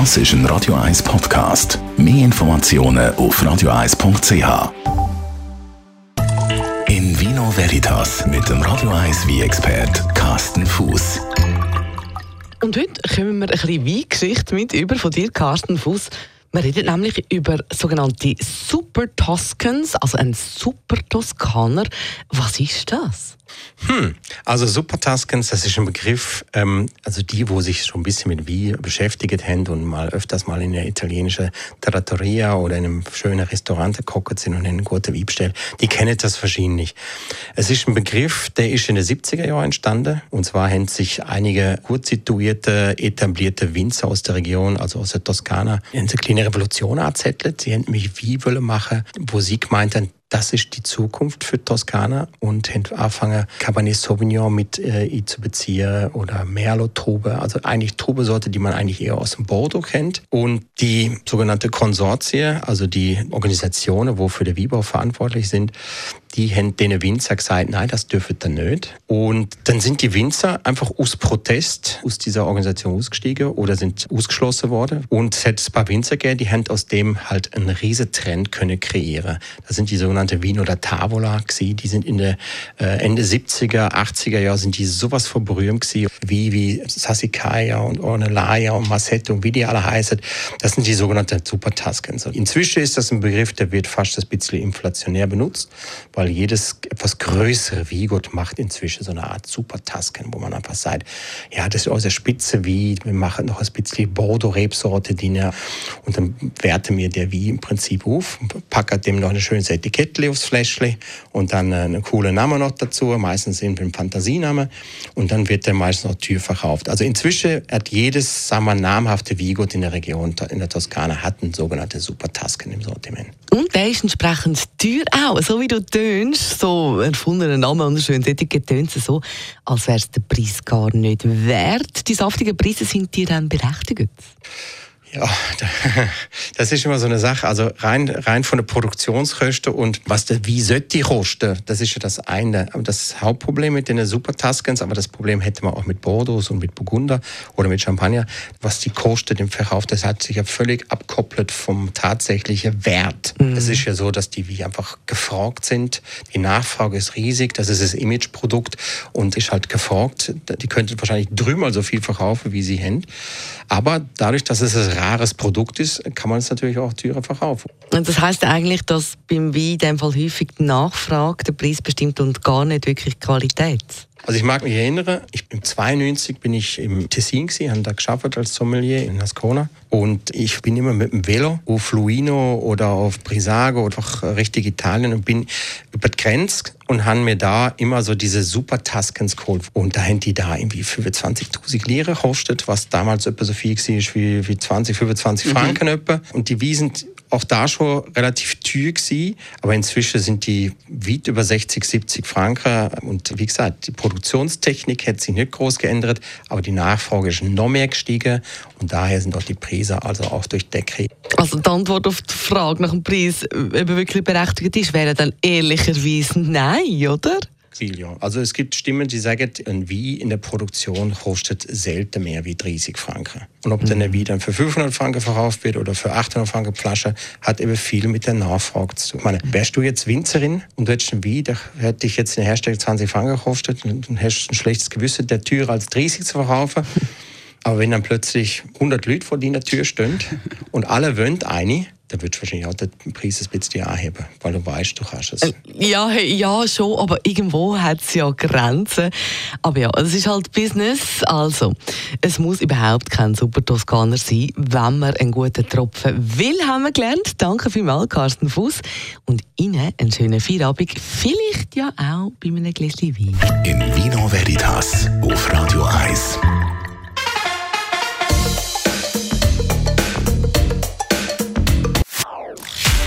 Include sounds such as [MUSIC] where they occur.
Das ist ein Radio 1 Podcast. Mehr Informationen auf radio1.ch. In Vino Veritas mit dem Radio 1 wie expert Carsten Fuß. Und heute kommen wir ein bisschen Weingeschichte mit über von dir, Carsten Fuß. Wir reden nämlich über sogenannte Super Toscans, also ein Super Toskaner. Was ist das? Hm, also Super Tuscans, das ist ein Begriff, ähm, also die, wo sich schon ein bisschen mit Wie beschäftigt haben und mal öfters mal in der italienischen Trattoria oder in einem schönen Restaurant gekocht sind und einen guten Wie bestellt, die kennen das wahrscheinlich. Es ist ein Begriff, der ist in den 70er Jahren entstanden und zwar haben sich einige gut situierte, etablierte Winzer aus der Region, also aus der Toskana, Revolution angezettelt. Sie haben mich Wie wollen machen, wo sie gemeint haben, das ist die Zukunft für Toskana und haben angefangen, Cabernet Sauvignon mit äh, zu beziehen oder Merlot Trube, also eigentlich Trubesorte, die man eigentlich eher aus dem Bordeaux kennt. Und die sogenannte Konsortie, also die Organisationen, wo für den Wiebau verantwortlich sind, die haben den Winzer gesagt, nein, das dürfen ihr nicht. Und dann sind die Winzer einfach aus Protest aus dieser Organisation ausgestiegen oder sind ausgeschlossen worden. Und es hat ein paar Winzer gegeben, die haben aus dem halt einen riesen Trend können kreieren. Das sind die sogenannte Vino da Tavola gewesen. Die sind in der äh, Ende 70er, 80er Jahre sind die sowas von berühmt gewesen, wie, wie Sassicaia und Ornellaia und Massetto und wie die alle heißen. Das sind die sogenannten Super Tuscans. Inzwischen ist das ein Begriff, der wird fast ein bisschen inflationär benutzt, weil weil jedes etwas größere Wiegot macht inzwischen so eine Art Super-Tasken, wo man einfach sagt, ja, das ist aus der Spitze wie, wir machen noch ein bisschen Bordeaux-Rebsorte drin und dann werte mir der wie im Prinzip auf, packe dem noch ein schönes Etikett aufs Fläschchen und dann äh, einen coolen Namen noch dazu, meistens sind wir ein Fantasiename und dann wird der meistens noch Tür verkauft. Also inzwischen hat jedes, sagen wir, namhafte Wiegot in der Region, in der Toskana, hat einen sogenannten Super-Tasken im Sortiment. Und der ist entsprechend teuer auch, so wie du tönst, so erfundener Name und schönes Etikett tönt so, als wäre es der Preis gar nicht wert. Die saftigen Preise sind dir dann berechtigt? Ja, [LAUGHS] das ist immer so eine Sache. Also rein, rein von der Produktionskosten und was der, wie sollte die kosten, das ist ja das eine. Aber das Hauptproblem mit den Super Tuscans, aber das Problem hätte man auch mit Bordeaux und mit Burgunder oder mit Champagner, was die kostet im Verkauf, das hat sich ja völlig abkoppelt vom tatsächlichen Wert. Mhm. Es ist ja so, dass die wie einfach gefragt sind. Die Nachfrage ist riesig, das ist das Imageprodukt und ist halt gefragt. Die könnten wahrscheinlich dreimal so viel verkaufen, wie sie haben. Aber dadurch, dass es ein rares Produkt ist, kann man es natürlich auch teurer verkaufen. Und das heißt eigentlich, dass beim Wein in dem Fall häufig die Nachfrage den Preis bestimmt und gar nicht wirklich die Qualität? Also ich mag mich erinnern, ich bin 92 bin ich im Tessin gewesen, habe da geschafft als Sommelier in Ascona und ich bin immer mit dem Velo auf Luino oder auf Brisago oder auch richtig Italien und bin über die Grenze und haben mir da immer so diese super Tuscans geholt. Und da haben die da irgendwie 25.000 Lire gekostet, was damals etwa so viel war wie, wie 20, 25 mhm. Franken etwa. Und die Wiesen auch da schon relativ teuer gewesen, aber inzwischen sind die weit über 60, 70 Franken und wie gesagt, die Produktionstechnik hat sich nicht groß geändert, aber die Nachfrage ist noch mehr gestiegen und daher sind auch die Preise also auch durch Decke. Also die Antwort auf die Frage nach dem Preis, ob er wirklich berechtigt ist, wäre dann ehrlicherweise nein, oder? Ja. Also es gibt Stimmen, die sagen, ein Wein in der Produktion kostet selten mehr wie 30 Franken. Und ob mhm. dann ein Wein dann für 500 Franken verkauft wird oder für 800 Franken Flasche, hat eben viel mit der Nachfrage zu tun. Ich meine, wärst du jetzt Winzerin und du hättest ein Wein, der hätte dich jetzt in der Herstellung 20 Franken gekostet und dann hättest ein schlechtes Gewissen, der teurer als 30 zu verkaufen. [LAUGHS] Aber wenn dann plötzlich 100 Leute vor deiner Tür stehen [LAUGHS] und alle wollen eine, dann würdest du wahrscheinlich auch den Preis ein bisschen anheben, weil du weißt, du kannst es. Äh, ja, ja, schon, aber irgendwo hat es ja Grenzen. Aber ja, es ist halt Business. Also, es muss überhaupt kein super Toskaner sein, wenn man einen guten Tropfen will, haben wir gelernt. Danke vielmals, Carsten Fuß. Und Ihnen einen schönen Feierabend. Vielleicht ja auch bei einem Gläschen Wein. In Vino Veritas auf Radio 1.